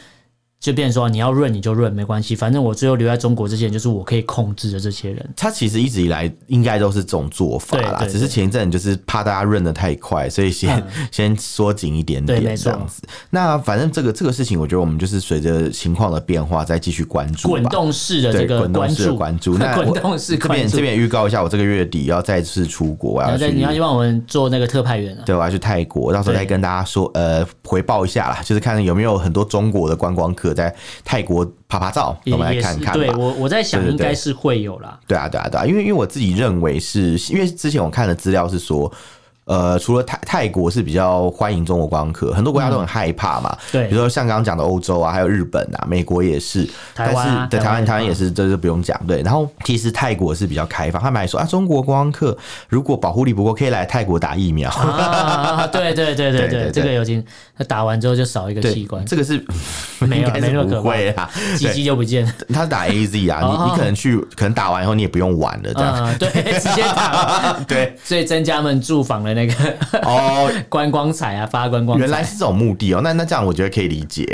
就变成说你要润你就润没关系，反正我最后留在中国这些人就是我可以控制的这些人。他其实一直以来应该都是这种做法啦，只是前一阵就是怕大家润的太快，所以先、嗯、先缩紧一点点这样子。那反正这个这个事情，我觉得我们就是随着情况的变化再继续关注。滚动式的这个滚动式的关注，那 滚动式这边这边预告一下，我这个月底要再次出国，我要去你要去帮我们做那个特派员啊？对，我要去泰国，到时候再跟大家说呃回报一下啦，就是看有没有很多中国的观光客在泰国。国拍拍照，我们来看看。对我，我在想应该是会有啦。对啊，对啊，对啊，因为因为我自己认为是，因为之前我看的资料是说。呃，除了泰泰国是比较欢迎中国观光客，很多国家都很害怕嘛。对，比如说像刚刚讲的欧洲啊，还有日本啊，美国也是。台湾，对，台湾，台湾也是，这就不用讲。对，然后其实泰国是比较开放，他们还说啊，中国观光客如果保护力不够，可以来泰国打疫苗。对对对对对，这个有经，他打完之后就少一个器官。这个是没有 没那么可怕，鸡鸡就不见了。他打 AZ 啊，你你可能去，可能打完以后你也不用玩了，这样。对，直接打。对，所以增加他们住房的。那个哦，观光彩啊，发观光，原来是这种目的哦。那那这样我觉得可以理解。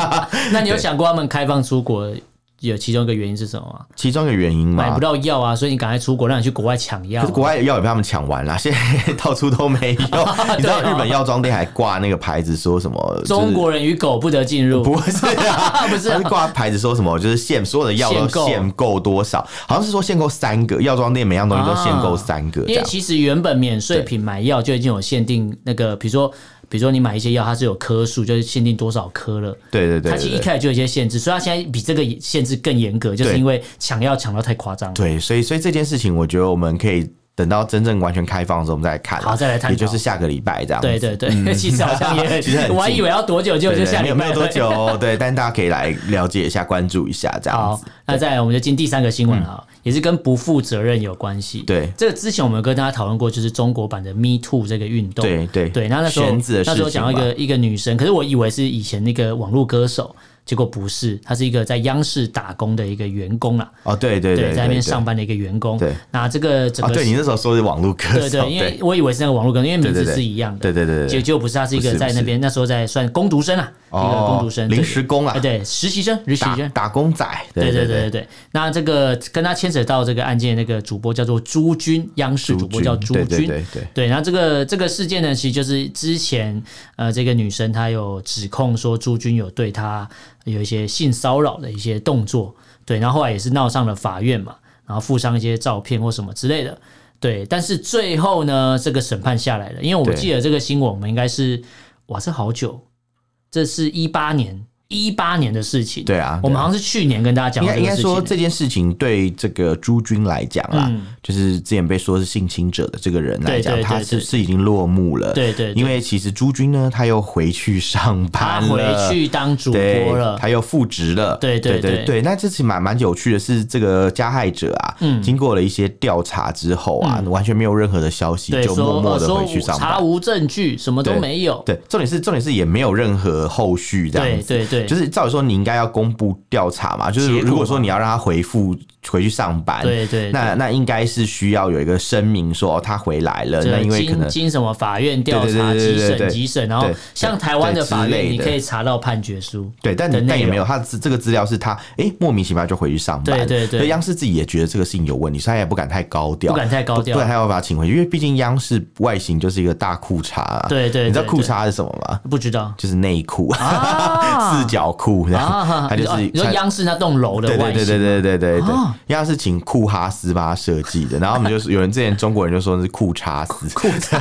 那你有想过他们开放出国？有其中一个原因是什么吗？其中一个原因买不到药啊，所以你赶快出国，让你去国外抢药。可是国外药也被他们抢完了，现在到处都没有。你知道日本药妆店还挂那个牌子，说什么“中国人与狗不得进入”？不是啊，不是，挂牌子说什么就是限所有的药都限购多少，好像是说限购三个药妆店，每样东西都限购三个。因为其实原本免税品买药就已经有限定，那个比如说。比如说你买一些药，它是有颗数，就是限定多少颗了。对对对，它其实一开始就有一些限制，所以它现在比这个限制更严格，就是因为抢药抢到太夸张了。对，所以所以这件事情，我觉得我们可以。等到真正完全开放的时候，我们再来看。好，再来谈，也就是下个礼拜这样。对对对，其实好像也，其实我还以为要多久，就就下礼拜。有没有多久？对，但大家可以来了解一下，关注一下这样好。那再来，我们就进第三个新闻啊，也是跟不负责任有关系。对，这个之前我们有跟大家讨论过，就是中国版的 Me Too 这个运动。对对对，那那时候那时候讲到一个一个女生，可是我以为是以前那个网络歌手。结果不是，他是一个在央视打工的一个员工啦。哦，对对对，在那边上班的一个员工。对，那这个整个，对你那时候说的网络歌手，对对，因为我以为是那个网络歌手，因为名字是一样的。对对对，结果不是，他是一个在那边那时候在算工读生啊，一个工读生，临时工啊，对，实习生，实习生，打工仔。对对对对对。那这个跟他牵扯到这个案件那个主播叫做朱军，央视主播叫朱军。对对对。对，然后这个这个事件呢，其实就是之前呃，这个女生她有指控说朱军有对她。有一些性骚扰的一些动作，对，然后后来也是闹上了法院嘛，然后附上一些照片或什么之类的，对，但是最后呢，这个审判下来了，因为我记得这个新闻，我们应该是，哇，这好久，这是一八年。一八年的事情，对啊，我们好像是去年跟大家讲，应该应该说这件事情对这个朱军来讲啦，就是之前被说是性侵者的这个人来讲，他是是已经落幕了，对对，因为其实朱军呢，他又回去上班了，回去当主播了，他又复职了，对对对对。那这次蛮蛮有趣的是，这个加害者啊，经过了一些调查之后啊，完全没有任何的消息，就默默的回去上班，查无证据，什么都没有。对，重点是重点是也没有任何后续这样子，对对对。就是照理说，你应该要公布调查嘛。就是如果说你要让他回复回去上班，对对，那那应该是需要有一个声明说哦，他回来了。那因为可能经什么法院调查、几审、几审，然后像台湾的法院，你可以查到判决书。对，但但也没有，他这个资料是他哎莫名其妙就回去上班。对对对，所以央视自己也觉得这个事情有问题，所以他也不敢太高调，不敢太高调，不然他要把他请回去，因为毕竟央视外形就是一个大裤衩。对对，你知道裤衩是什么吗？不知道，就是内裤，四角裤，然后他就是你说央视那栋楼的外形。对对对对对对对，应该是请库哈斯帮他设计的，然后我们就是有人之前中国人就说是裤衩斯，裤衩，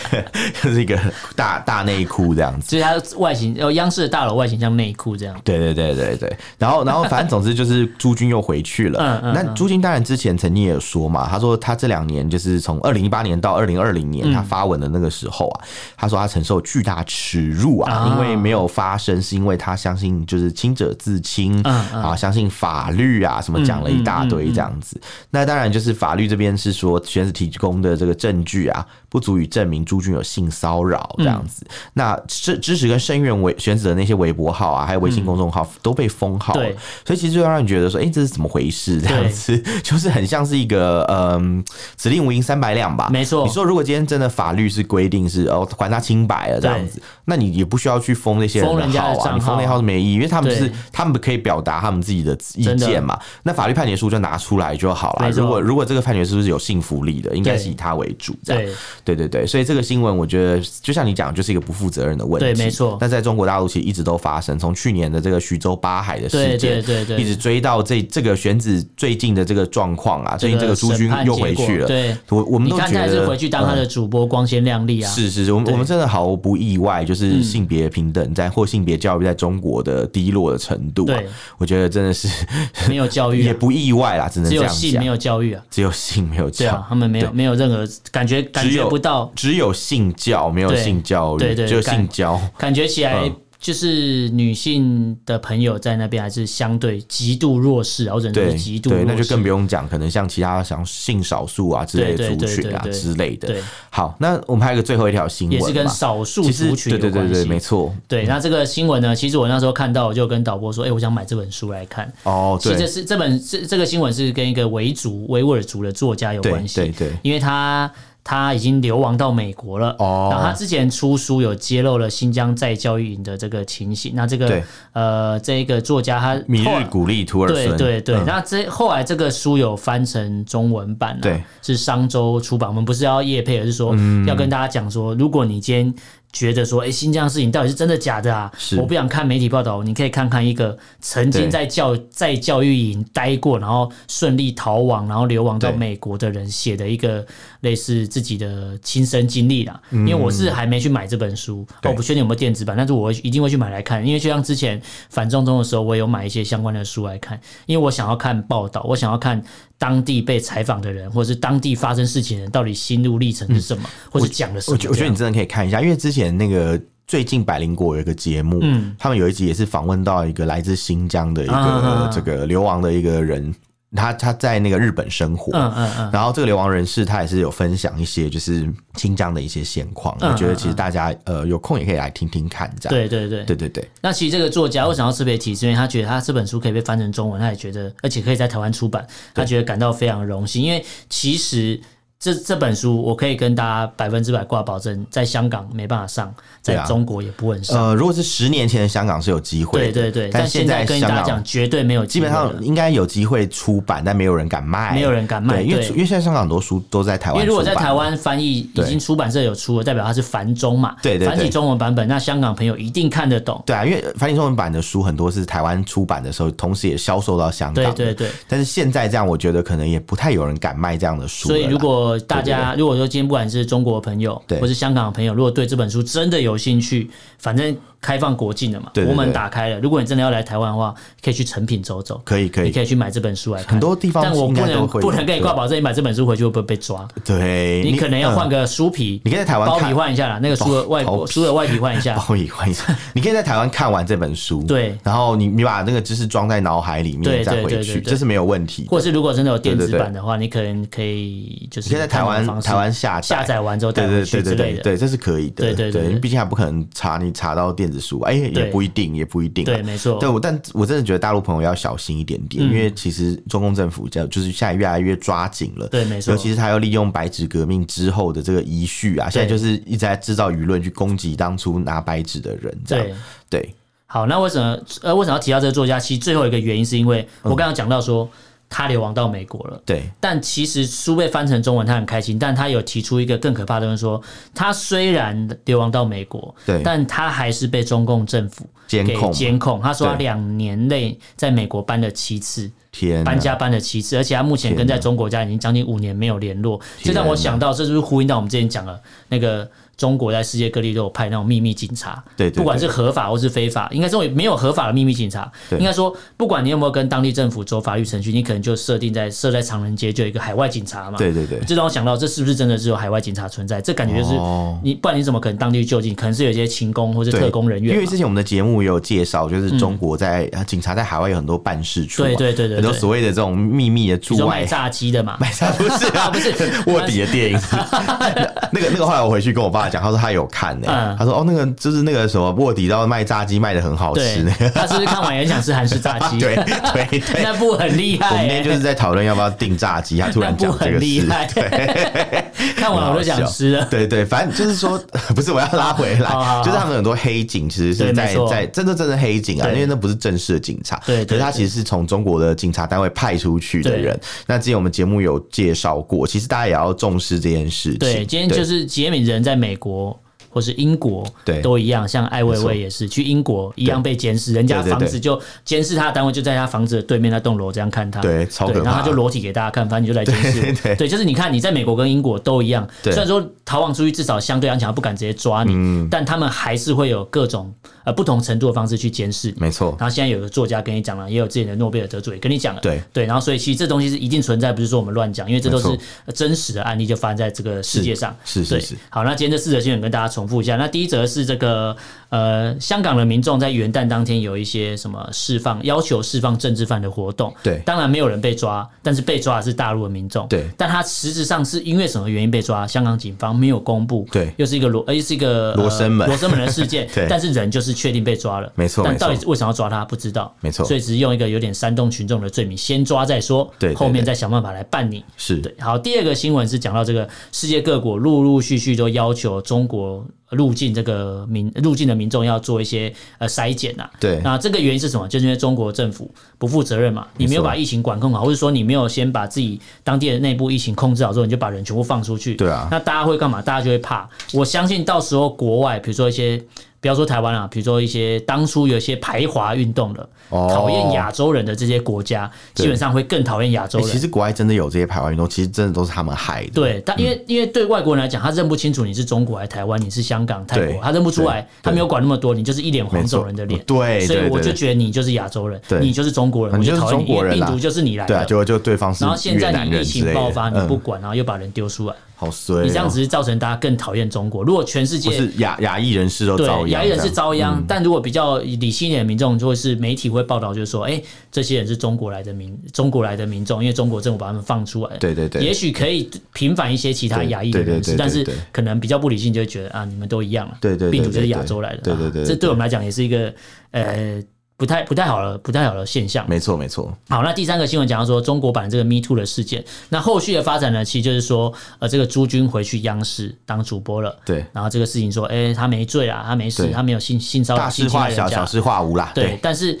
就是一个大大内裤这样子。所以它外形，呃，央视的大楼外形像内裤这样。对对对对对，然后然后反正总之就是朱军又回去了。嗯嗯。那朱军当然之前曾经也有说嘛，他说他这两年就是从二零一八年到二零二零年，他发文的那个时候啊，他说他承受巨大耻辱啊，因为没有发声，是因为他相信就是清者自清啊，相信法律啊，什么讲了一大堆这样子。那当然就是法律这边是说，选子提供的这个证据啊，不足以证明朱军有性骚扰这样子。那支支持跟声援为选子的那些微博号啊，还有微信公众号都被封号了。所以其实就让你觉得说，哎，这是怎么回事？这样子 就是很像是一个嗯，指令无银三百两吧。没错。你说如果今天真的法律是规定是哦，还他清白了这样子，那你也不需要去封那些人的号啊，你封那号是没意义，因为他们是他们可以表达他们自己的意见嘛。那法律判决书就拿出来就好了。如果如果这个判决书是有信服力的，应该是以他为主。这样，对对对，所以这个新闻我觉得就像你讲，就是一个不负责任的问题。对，没错。但在中国大陆其实一直都发生，从去年的这个徐州八海的事件，对对对，一直追到这这个选子最近的这个状况啊，最近这个朱军又回去了。对，我我们都觉得是回去当他的主播，光鲜亮丽啊。是是是，我们我们真的毫不意外，就是性别平等在或性别教育在中国的低落的程度。对，我觉得真的是 没有教育，也不意外啦，只能这样讲。只有性没有教育啊，只有性没有教，他们没有没有任何感觉，感觉不到，只有性教没有性教育，对对，只有性教，感觉起来。就是女性的朋友在那边还是相对极度弱势，然后人是极度弱势，对，那就更不用讲，可能像其他像性少数啊之类的族群啊之类的。好，那我们还有个最后一条新闻，也是跟少数族群有关系。对对对对，没错。对，那这个新闻呢，其实我那时候看到，我就跟导播说：“哎，我想买这本书来看。”哦，对，其实是这本这这个新闻是跟一个维族维吾尔族的作家有关系，对对，因为他。他已经流亡到美国了，哦，然后他之前出书有揭露了新疆在教育营的这个情形。那这个对呃，这一个作家他米日鼓励图尔孙，对对对。嗯、那这后来这个书有翻成中文版了，对，是商周出版。我们不是要叶配，而是说要跟大家讲说，如果你今天。觉得说，哎，新疆事情到底是真的假的啊？我不想看媒体报道，你可以看看一个曾经在教在教育营待过，然后顺利逃亡，然后流亡到美国的人写的一个类似自己的亲身经历啦。因为我是还没去买这本书，我不确定有没有电子版，但是我一定会去买来看。因为就像之前反中中的时候，我有买一些相关的书来看，因为我想要看报道，我想要看。当地被采访的人，或者是当地发生事情的人，到底心路历程是什么，嗯、或者讲的什么？我觉得你真的可以看一下，因为之前那个最近百灵果有一个节目，嗯，他们有一集也是访问到一个来自新疆的一个这个流亡的一个人。他他在那个日本生活，嗯嗯嗯，然后这个流亡人士他也是有分享一些就是新疆的一些现况，我觉得其实大家呃有空也可以来听听看，这样。对对对对对对。那其实这个作家为什么要特别提是？因为他觉得他这本书可以被翻成中文，他也觉得而且可以在台湾出版，他觉得感到非常荣幸，因为其实。这这本书我可以跟大家百分之百挂保证，在香港没办法上，在中国也不会上。呃，如果是十年前的香港是有机会，对对对，但现在跟大家讲绝对没有机会，基本上应该有机会出版，但没有人敢卖，没有人敢卖，因为因为现在香港很多书都在台湾。因为如果在台湾翻译已经出版社有出了，代表它是繁中嘛，对对，繁体中文版本，那香港朋友一定看得懂。对啊，因为繁体中文版的书很多是台湾出版的时候，同时也销售到香港。对对对。但是现在这样，我觉得可能也不太有人敢卖这样的书。所以如果大家如果说今天不管是中国的朋友，对，或是香港的朋友，如果对这本书真的有兴趣，反正。开放国境的嘛，国门打开了。如果你真的要来台湾的话，可以去成品走走，可以可以，你可以去买这本书来看。很多地方，但我不能不能跟你挂保证，你买这本书回去会不会被抓？对，你可能要换个书皮，你可以在台湾包皮换一下啦，那个书的外书的外皮换一下，包皮换一下。你可以在台湾看完这本书，对，然后你你把那个知识装在脑海里面再回去，这是没有问题。或者是如果真的有电子版的话，你可能可以就是可以在台湾台湾下下载完之后带回去之类的，对，这是可以的。对对对，因为毕竟还不可能查你查到电。子书，哎，也不一定，也不一定。对，没错。对，我但我真的觉得大陆朋友要小心一点点，因为其实中共政府叫就是现在越来越抓紧了。对，没错。尤其是他要利用白纸革命之后的这个遗绪啊，现在就是一直在制造舆论去攻击当初拿白纸的人，这样。对。好，那为什么呃为什么要提到这个作家？其实最后一个原因是因为我刚刚讲到说。他流亡到美国了，对。但其实书被翻成中文，他很开心。但他有提出一个更可怕的东西，说他虽然流亡到美国，对，但他还是被中共政府监控监控。他说他两年内在美国搬了七次，天，搬家搬了七次，而且他目前跟在中国家已经将近五年没有联络。这让我想到，这是不是呼应到我们之前讲的那个？中国在世界各地都有派那种秘密警察，不管是合法或是非法，应该说没有合法的秘密警察。对，应该说，不管你有没有跟当地政府走法律程序，你可能就设定在设在长人街就有一个海外警察嘛。对对对，这让我想到，这是不是真的是有海外警察存在？这感觉就是你，不然你怎么可能当地就近？可能是有一些勤工或是特工人员。因为之前我们的节目也有介绍，就是中国在、嗯、警察在海外有很多办事处，对对对对，很多所谓的这种秘密的驻外炸鸡的嘛，卖炸不是啊，不是 卧底的电影。那个那个后来我回去跟我爸讲，他说他有看。嗯、他说：“哦，那个就是那个什么卧底，到卖炸鸡卖的很好吃。那个他是不是看完也想吃韩式炸鸡？对 对对，那部很厉害、欸。我们今天就是在讨论要不要订炸鸡，他突然讲这个事，对，看完我就想吃了。对对，反正就是说，不是我要拉回来，就是他们很多黑警其实是在在真的真的黑警啊，因为那不是正式的警察。对，可是他其实是从中国的警察单位派出去的人。那之前我们节目有介绍过，其实大家也要重视这件事情。对，今天就是杰米人在美国。或是英国，对，都一样，像艾薇薇也是去英国一样被监视，人家房子就监视他的单位就在他房子的对面那栋楼这样看他，对，超可怕，然后他就裸体给大家看，反正你就来监视，对，就是你看你在美国跟英国都一样，虽然说逃亡出去至少相对安全，他不敢直接抓你，但他们还是会有各种呃不同程度的方式去监视，没错。然后现在有个作家跟你讲了，也有之前的诺贝尔得主也跟你讲了，对对，然后所以其实这东西是一定存在，不是说我们乱讲，因为这都是真实的案例，就发生在这个世界上，是是是。好，那今天这四则新闻跟大家重复一下，那第一则。是这个呃，香港的民众在元旦当天有一些什么释放，要求释放政治犯的活动。对，当然没有人被抓，但是被抓的是大陆的民众。对，但他实质上是因为什么原因被抓？香港警方没有公布。对，又是一个罗，又是一个罗生门，罗生门的事件。对，但是人就是确定被抓了。没错，但到底为什么要抓他？不知道。没错，所以只是用一个有点煽动群众的罪名，先抓再说。对，后面再想办法来办你。是对。好，第二个新闻是讲到这个世界各国陆陆续续都要求中国。入境这个民入境的民众要做一些呃筛检呐，对，那这个原因是什么？就是因为中国政府不负责任嘛，你没有把疫情管控好，或者说你没有先把自己当地的内部疫情控制好之后，你就把人全部放出去，对啊，那大家会干嘛？大家就会怕。我相信到时候国外，比如说一些。不要说台湾啊，比如说一些当初有一些排华运动的，讨厌亚洲人的这些国家，基本上会更讨厌亚洲人。其实国外真的有这些排华运动，其实真的都是他们害的。对，但因为因为对外国人来讲，他认不清楚你是中国还是台湾，你是香港、泰国，他认不出来，他没有管那么多，你就是一脸黄种人的脸。对，所以我就觉得你就是亚洲人，你就是中国人，我就讨厌你，因为病毒就是你来的。对，就就对方是。然后现在你疫情爆发，你不管，然后又把人丢出来。好衰，你这样只是造成大家更讨厌中国。如果全世界是亚亚裔人士都遭殃，亚裔人士遭殃。但如果比较理性一点的民众，就会是媒体会报道，就是说，哎，这些人是中国来的民，中国来的民众，因为中国政府把他们放出来。对对对，也许可以平反一些其他亚裔的人士，但是可能比较不理性，就会觉得啊，你们都一样了。对对，病毒就是亚洲来的。对对对，这对我们来讲也是一个呃。不太不太好了，不太好的现象。没错没错。好，那第三个新闻讲到说中国版这个 Me Too 的事件，那后续的发展呢，其实就是说，呃，这个朱军回去央视当主播了。对。然后这个事情说，哎、欸，他没罪啊，他没事，他没有性性骚扰。大事化小，小事化无啦。对。对但是，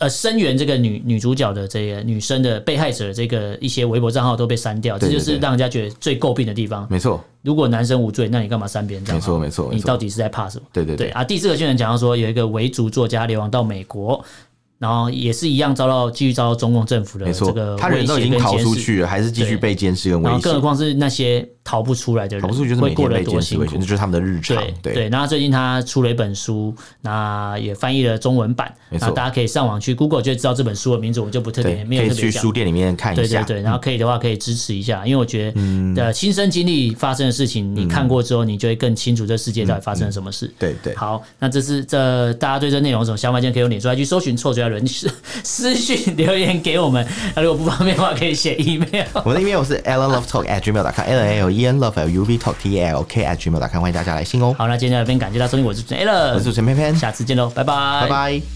呃，声援这个女女主角的这个女生的被害者的这个一些微博账号都被删掉，这就是让人家觉得最诟病的地方。没错。如果男生无罪，那你干嘛删别人账号？没错没错。你到底是在怕什么？对对对，对。啊，第四个新闻讲到说，有一个维族作家流亡到美国。然后也是一样遭到继续遭到中共政府的这个他人都已经逃出去了，还是继续被监视跟威胁。更何况是那些逃不出来的人，会过得多辛苦？这就是他们的日常。对对。然后最近他出了一本书，那也翻译了中文版，那大家可以上网去 Google 就知道这本书的名字，我就不特别没有特别讲。可以去书店里面看一下。对对对。然后可以的话可以支持一下，因为我觉得的亲身经历发生的事情，你看过之后，你就会更清楚这世界到底发生了什么事。对对。好，那这是这大家对这内容有什么想法？今天可以用脸书来去搜寻“臭嘴要人，私私讯留言给我们。那如果不方便的话，可以写 email。我的 email 是 allenlovetalk@gmail.com，a l l e n love l u v talk t a l k at gmail.com，欢迎大家来信哦。好，那今天这边感谢大家收听，我是主持人 Allen，我是主持人偏偏，下次见喽，拜拜，拜拜。